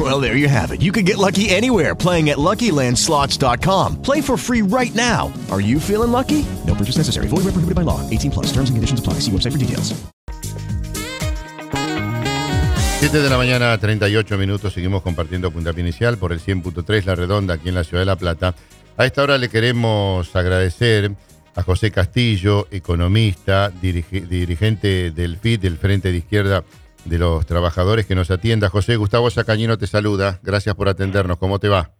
Well, there you have it. You can get lucky anywhere playing at LuckyLandSlots.com. Play for free right now. Are you feeling lucky? No purchase necessary. Void where prohibited by law. 18 plus. Terms and conditions apply. See website for details. 7 de la mañana, 38 minutos. Seguimos compartiendo puntapié inicial por el 100.3 La Redonda aquí en la ciudad de La Plata. A esta hora le queremos agradecer a José Castillo, economista, dirige- dirigente del FIT, del Frente de Izquierda de los Trabajadores, que nos atienda. José Gustavo Sacañino te saluda. Gracias por atendernos. ¿Cómo te va?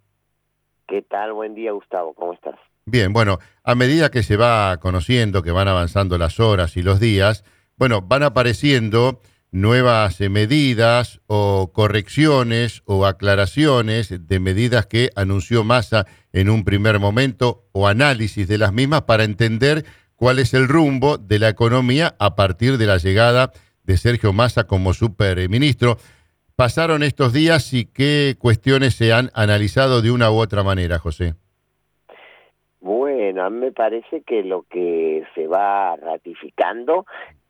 ¿Qué tal? Buen día, Gustavo. ¿Cómo estás? Bien, bueno, a medida que se va conociendo, que van avanzando las horas y los días, bueno, van apareciendo nuevas eh, medidas o correcciones o aclaraciones de medidas que anunció Massa en un primer momento o análisis de las mismas para entender cuál es el rumbo de la economía a partir de la llegada de Sergio Massa como superministro. Pasaron estos días y qué cuestiones se han analizado de una u otra manera, José. Bueno, a mí me parece que lo que se va ratificando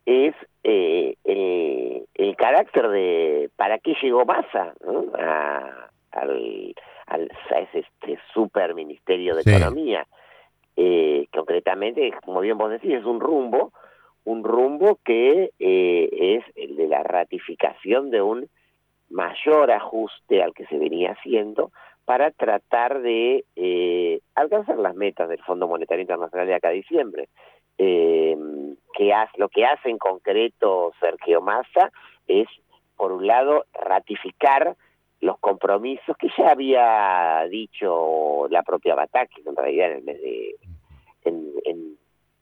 es eh, el, el carácter de para qué llegó Massa ¿no? a, al, al, a ese este super ministerio de Sí. Economía. Eh, concretamente, como bien vos decís, es un rumbo, un rumbo que eh, es el de la ratificación de un mayor ajuste al que se venía haciendo para tratar de eh, alcanzar las metas del Fondo Monetario Internacional de acá a diciembre. Eh, que hace, lo que hace en concreto Sergio Massa es, por un lado, ratificar los compromisos que ya había dicho la propia Batakis, en realidad en el mes de en, en,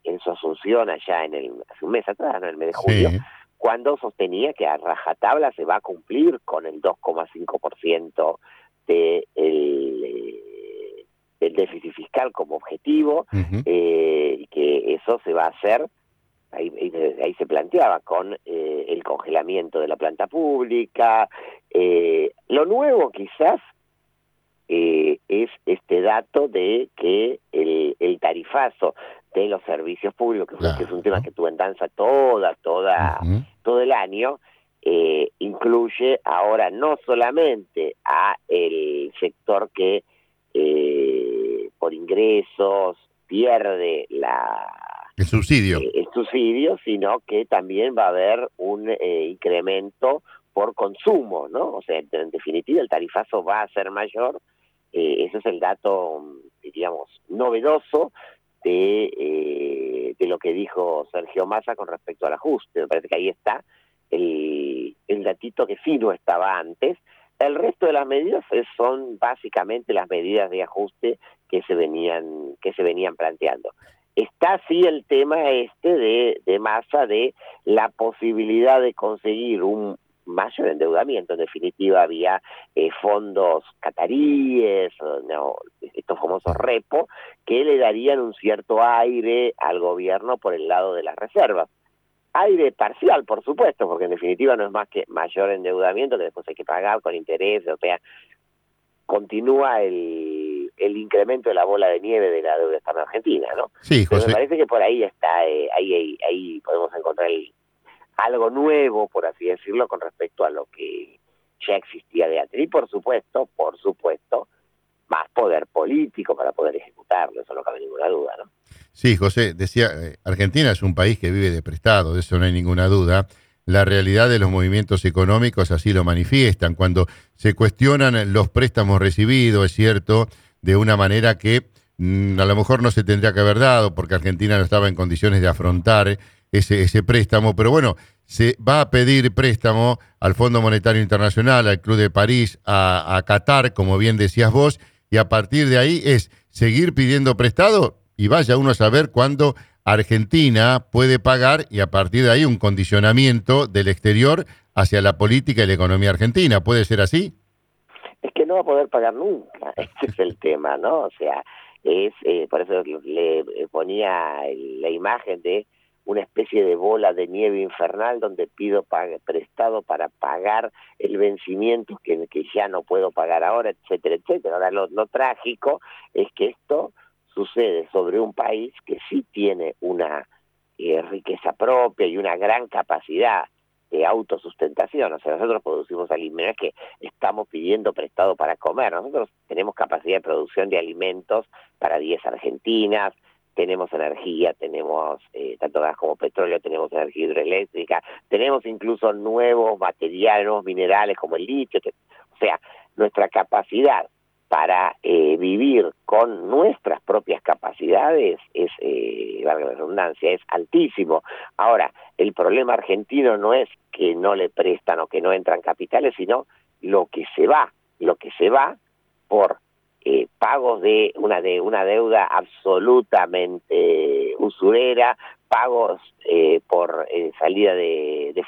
en su asunción allá en el hace un mes atrás, ¿no? en el mes de julio, Sí. cuando sostenía que a rajatabla se va a cumplir con el 2,5% de el, eh, del déficit fiscal como objetivo eh, y que eso se va a hacer ahí, ahí, ahí se planteaba con eh, el congelamiento de la planta pública eh, lo nuevo quizás eh, es este dato de que el, el tarifazo de los servicios públicos que, es un tema que tuvo en danza toda toda todo el año eh, incluye ahora no solamente a el sector que eh, por ingresos pierde la El subsidio. eh, el subsidio, sino que también va a haber un eh, incremento por consumo, ¿no? O sea, en, definitiva el tarifazo va a ser mayor. ese es el dato, diríamos, novedoso de, eh, de lo que dijo Sergio Massa con respecto al ajuste. Me parece que ahí está el, el datito que sí no estaba antes. El resto de las medidas es- son básicamente las medidas de ajuste que se venían que se venían planteando. Está sí el tema este de, de masa de la posibilidad de conseguir un mayor endeudamiento. En definitiva, había eh, fondos cataríes, no, estos famosos repo, que le darían un cierto aire al gobierno por el lado de las reservas. Aire parcial, por supuesto, porque en definitiva no es más que mayor endeudamiento que después hay que pagar con intereses, o sea, continúa el, el incremento de la bola de nieve de la deuda externa argentina, ¿no? Sí, Pero me José. parece que por ahí está, eh, ahí, ahí, ahí podemos encontrar algo nuevo, por así decirlo, con respecto a lo que ya existía de antes. Y por supuesto, por supuesto, más poder político para poder ejecutarlo, eso no cabe ninguna duda, ¿no? Sí, José, decía, eh, Argentina es un país que vive de prestado, de eso no hay ninguna duda. La realidad de los movimientos económicos así lo manifiestan. Cuando se cuestionan los préstamos recibidos, es cierto, de una manera que mm, a lo mejor no se tendría que haber dado porque Argentina no estaba en condiciones de afrontar ese, ese préstamo, pero bueno, se va a pedir préstamo al Fondo Monetario Internacional, al Club de París, a, a Qatar, como bien decías vos, y a partir de ahí es seguir pidiendo prestado y vaya uno a saber cuándo Argentina puede pagar y a partir de ahí un condicionamiento del exterior hacia la política y la economía argentina. ¿Puede ser así? es que no va a poder pagar nunca, ese es el tema, ¿no? O sea, es eh, por eso le ponía la imagen de una especie de bola de nieve infernal donde pido prestado para pagar el vencimiento que, ya no puedo pagar ahora, etcétera, etcétera. Ahora, lo, lo trágico es que esto sucede sobre un país que sí tiene una eh, riqueza propia y una gran capacidad de autosustentación. O sea, nosotros producimos alimentos, que estamos pidiendo prestado para comer. Nosotros tenemos capacidad de producción de alimentos para 10 argentinas, tenemos energía, tenemos eh, tanto gas como petróleo, tenemos energía hidroeléctrica, tenemos incluso nuevos materiales, nuevos minerales como el litio. o sea, nuestra capacidad para eh, vivir con nuestras propias capacidades es, eh, la redundancia, es altísimo. Ahora, el problema argentino no es que no le prestan o que no entran capitales, sino lo que se va, lo que se va por eh, pagos de una de una deuda absolutamente usurera, pagos eh, por eh, salida de, de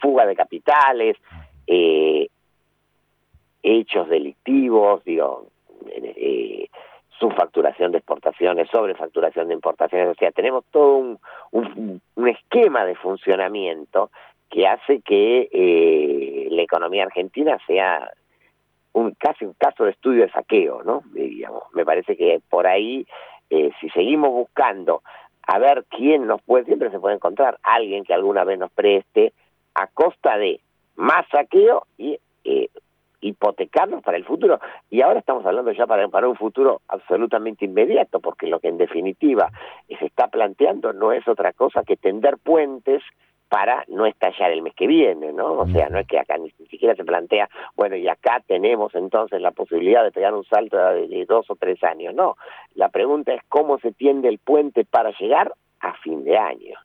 fuga de capitales, eh, hechos delictivos, digo, eh, subfacturación de exportaciones, sobrefacturación de importaciones, o sea, tenemos todo un, un, esquema de funcionamiento que hace que eh, la economía argentina sea un casi un caso de estudio de saqueo, ¿no? Digamos, me parece que por ahí, eh, si seguimos buscando a ver quién nos puede, siempre se puede encontrar alguien que alguna vez nos preste a costa de más saqueo y eh, hipotecarnos para el futuro. Y ahora estamos hablando ya para, para un futuro absolutamente inmediato, porque lo que en definitiva se está planteando no es otra cosa que tender puentes para no estallar el mes que viene, ¿no? O sea, no es que acá ni siquiera se plantea, bueno, y acá tenemos entonces la posibilidad de pegar un salto de dos o tres años, no. La pregunta es cómo se tiende el puente para llegar a fin de año.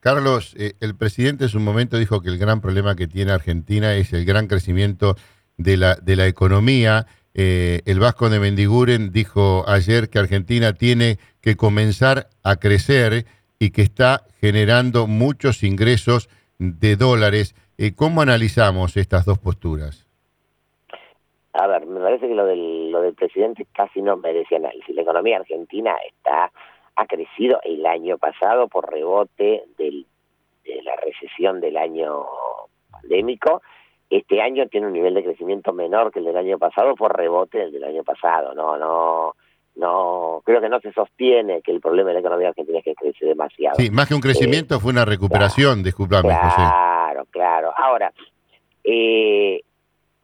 Carlos, eh, el presidente en su momento dijo que el gran problema que tiene Argentina es el gran crecimiento de la, de la economía. Eh, el Vasco de Mendiguren dijo ayer que Argentina tiene que comenzar a crecer y que está generando muchos ingresos de dólares. Eh, ¿Cómo analizamos estas dos posturas? A ver, me parece que lo del, lo del presidente casi no merece análisis. La economía argentina está ha crecido el año pasado por rebote del, de la recesión del año pandémico este año tiene un nivel de crecimiento menor que el del año pasado por rebote del del año pasado. No, no, no, creo que no se sostiene que el problema de la economía argentina es que crece demasiado. Sí, más que un crecimiento eh, fue una recuperación, disculpame, claro, José. Claro, claro. Ahora, eh,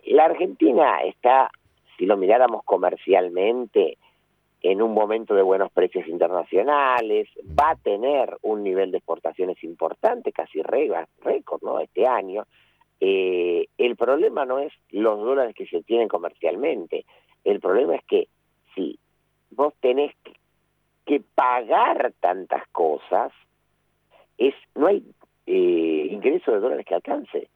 la Argentina está, si lo miráramos comercialmente, en un momento de buenos precios internacionales, va a tener un nivel de exportaciones importante, casi récord, ¿no? Este año eh, el problema no es los dólares que se tienen comercialmente, el problema es que si vos tenés que pagar tantas cosas, es no hay eh, ingreso de dólares que alcance.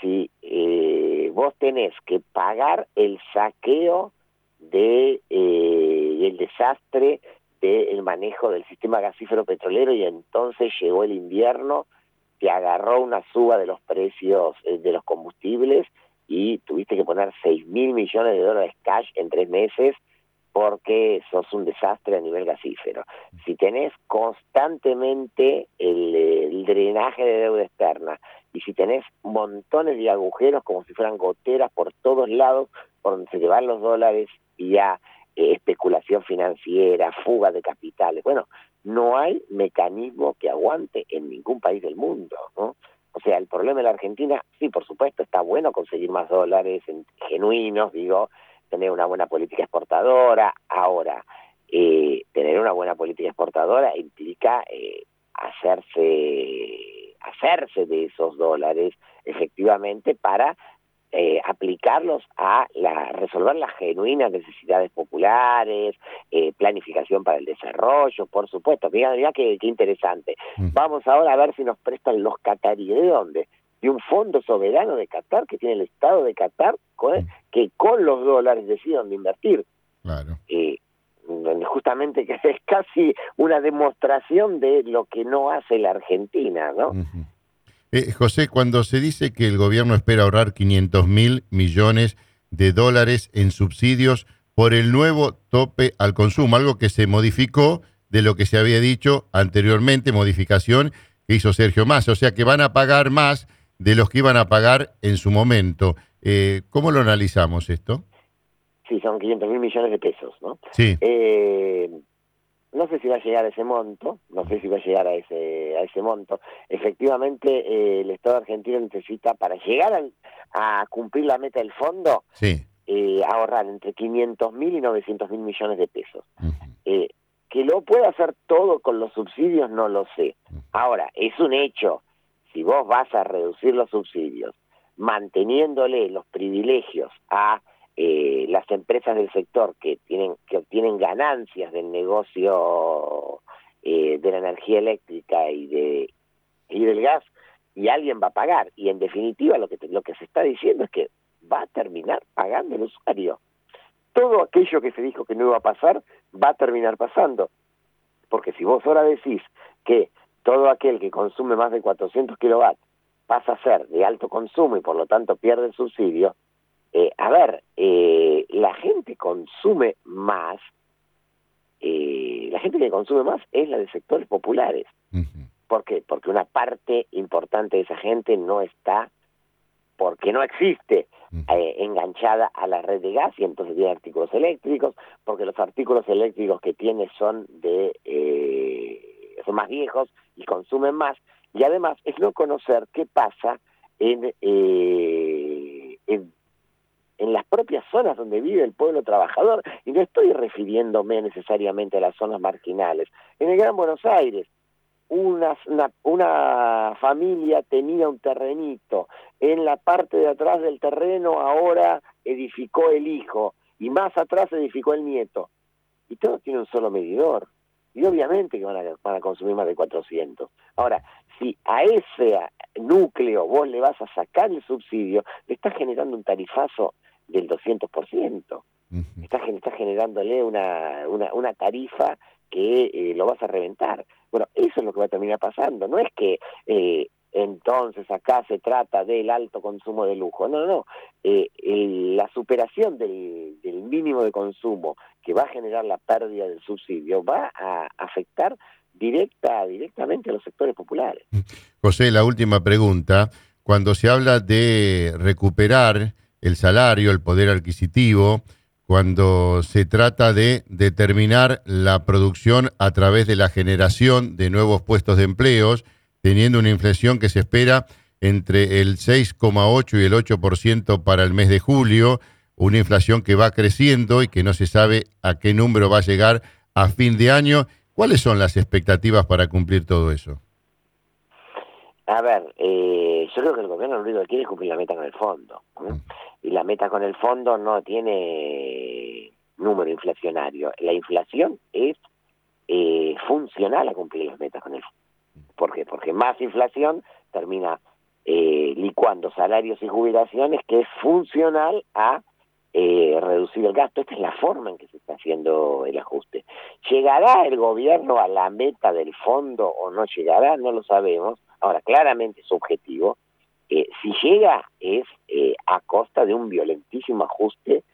Si eh, vos tenés que pagar el saqueo de eh, el desastre del manejo del sistema gasífero petrolero y entonces llegó el invierno te agarró una suba de los precios eh, de los combustibles y tuviste que poner 6 mil millones de dólares cash en tres meses porque sos un desastre a nivel gasífero. Si tenés constantemente el, drenaje de deuda externa y si tenés montones de agujeros como si fueran goteras por todos lados por donde se llevan los dólares y ya eh, especulación financiera, fuga de capitales, bueno, no hay mecanismo que aguante en ningún país del mundo, ¿no? O sea, el problema de la Argentina, sí, por supuesto, está bueno conseguir más dólares en, genuinos, digo, tener una buena política exportadora. Ahora, eh, tener una buena política exportadora implica eh, hacerse hacerse de esos dólares efectivamente para eh, aplicarlos a la, resolver las genuinas necesidades populares, eh, planificación para el desarrollo, por supuesto. Mira, mira qué, qué interesante. Vamos ahora a ver si nos prestan los cataríes. ¿De dónde? De un fondo soberano de Qatar que tiene el Estado de Qatar, que con los dólares decide dónde invertir. Claro. Eh, justamente que es casi una demostración de lo que no hace la Argentina, ¿no? Eh, José, cuando se dice que el gobierno espera ahorrar 500 mil millones de dólares en subsidios por el nuevo tope al consumo, algo que se modificó de lo que se había dicho anteriormente, modificación que hizo Sergio Massa. O sea que van a pagar más de los que iban a pagar en su momento. Eh, ¿Cómo lo analizamos esto? Sí, son 500 mil millones de pesos, ¿no? Sí. Eh, no sé si va a llegar a ese monto, no sé si va a llegar a ese, a ese monto. Efectivamente, eh, el Estado argentino necesita, para llegar al- a, cumplir la meta del fondo, Sí. eh, ahorrar entre 500 mil y 900 mil millones de pesos. Eh, que lo pueda hacer todo con los subsidios, no lo sé. Ahora, es un hecho, si vos vas a reducir los subsidios, manteniéndole los privilegios a eh, las empresas del sector que tienen que obtienen ganancias del negocio eh, de la energía eléctrica y de y del gas y alguien va a pagar. Y en definitiva lo que lo que se está diciendo es que va a terminar pagando el usuario. Todo aquello que se dijo que no iba a pasar va a terminar pasando. Porque si vos ahora decís que todo aquel que consume más de 400 kilowatts pasa a ser de alto consumo y por lo tanto pierde el subsidio, eh, a ver, eh, la gente consume más, eh, la gente que consume más es la de sectores populares. Ujú. ¿Por qué? Porque una parte importante de esa gente no está, porque no existe, eh, enganchada a la red de gas y entonces tiene artículos eléctricos, porque los artículos eléctricos que tiene son de eh, son más viejos y consumen más, y además es no conocer qué pasa en, eh, en en las propias zonas donde vive el pueblo trabajador, y no estoy refiriéndome necesariamente a las zonas marginales. En el Gran Buenos Aires, una, una, una familia tenía un terrenito, en la parte de atrás del terreno ahora edificó el hijo, y más atrás edificó el nieto, y todo tiene un solo medidor. Y obviamente que van a, van a consumir más de 400. Ahora, si a ese núcleo vos le vas a sacar el subsidio, le estás generando un tarifazo del 200%. Ujú. Estás, estás generándole una, una, una tarifa que eh, lo vas a reventar. Bueno, eso es lo que va a terminar pasando. No es que eh, entonces acá se trata del alto consumo de lujo. No, no. Eh, el- la superación del, del mínimo de consumo que va a generar la pérdida del subsidio va a afectar directa directamente a los sectores populares. José, la última pregunta. Cuando se habla de recuperar el salario, el poder adquisitivo, cuando se trata de determinar la producción a través de la generación de nuevos puestos de empleos, teniendo una inflación que se espera entre el 6,8 y el 8% para el mes de julio, una inflación que va creciendo y que no se sabe a qué número va a llegar a fin de año. ¿Cuáles son las expectativas para cumplir todo eso? A ver, eh, yo creo que el gobierno lo único que quiere es cumplir la meta con el fondo. ¿no? Y la meta con el fondo no tiene número inflacionario. La inflación es eh, funcional a cumplir las metas con el fondo. ¿Por qué? Porque más inflación termina eh, licuando salarios y jubilaciones que es funcional a eh, reducir el gasto. Esta es la forma en que se está haciendo el ajuste. ¿Llegará el gobierno a la meta del fondo o no llegará? No lo sabemos. Ahora, claramente es objetivo. Eh, si llega es eh, a costa de un violentísimo ajuste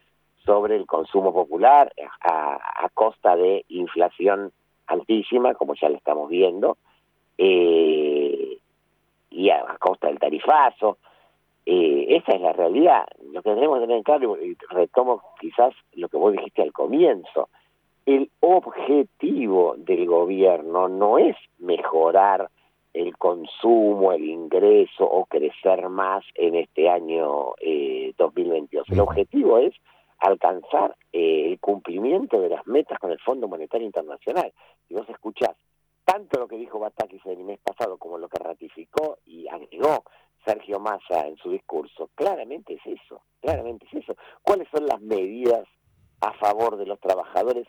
sobre el consumo popular, a, a costa de inflación altísima, como ya lo estamos viendo, eh, y a, a costa del tarifazo. Eh, esa es la realidad. Lo que tenemos que tener claro, y retomo quizás lo que vos dijiste al comienzo, el objetivo del gobierno no es mejorar el consumo, el ingreso o crecer más en este año eh, 2022. El objetivo es alcanzar eh, el cumplimiento de las metas con el Fondo Monetario Internacional. Si vos escuchás tanto lo que dijo Batakis el mes pasado como lo que ratificó y agregó Sergio Massa en su discurso, claramente es eso, claramente es eso. ¿Cuáles son las medidas a favor de los trabajadores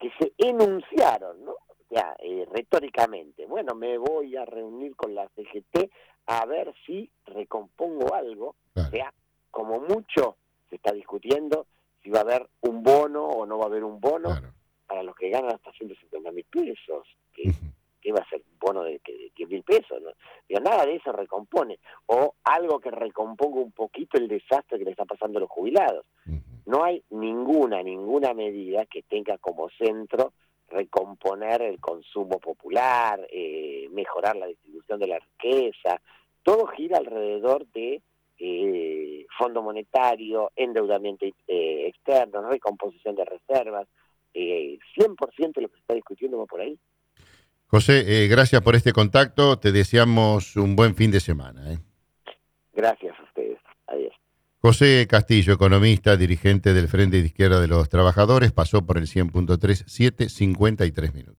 que se enunciaron, ¿no? O sea, eh, retóricamente, bueno, me voy a reunir con la CGT a ver si recompongo algo, Claro. o sea, como mucho se está discutiendo si va a haber un bono o no va a haber un bono Claro. Para los que ganan hasta 150 mil pesos, que, va a ser un bono de, de 10 mil pesos, ¿no? Digo, nada de eso recompone, o algo que recomponga un poquito el desastre que le está pasando a los jubilados. No hay ninguna, ninguna medida que tenga como centro recomponer el consumo popular, eh, mejorar la distribución de la riqueza, todo gira alrededor de eh, fondo monetario, endeudamiento eh, externo, recomposición de reservas, eh, 100% de lo que se está discutiendo va por ahí. José, eh, gracias por este contacto. Te deseamos un buen fin de semana. ¿eh? Gracias a ustedes. Adiós. José Castillo, economista, dirigente del Frente de Izquierda de los Trabajadores, pasó por el 100.3, 7.53 minutos.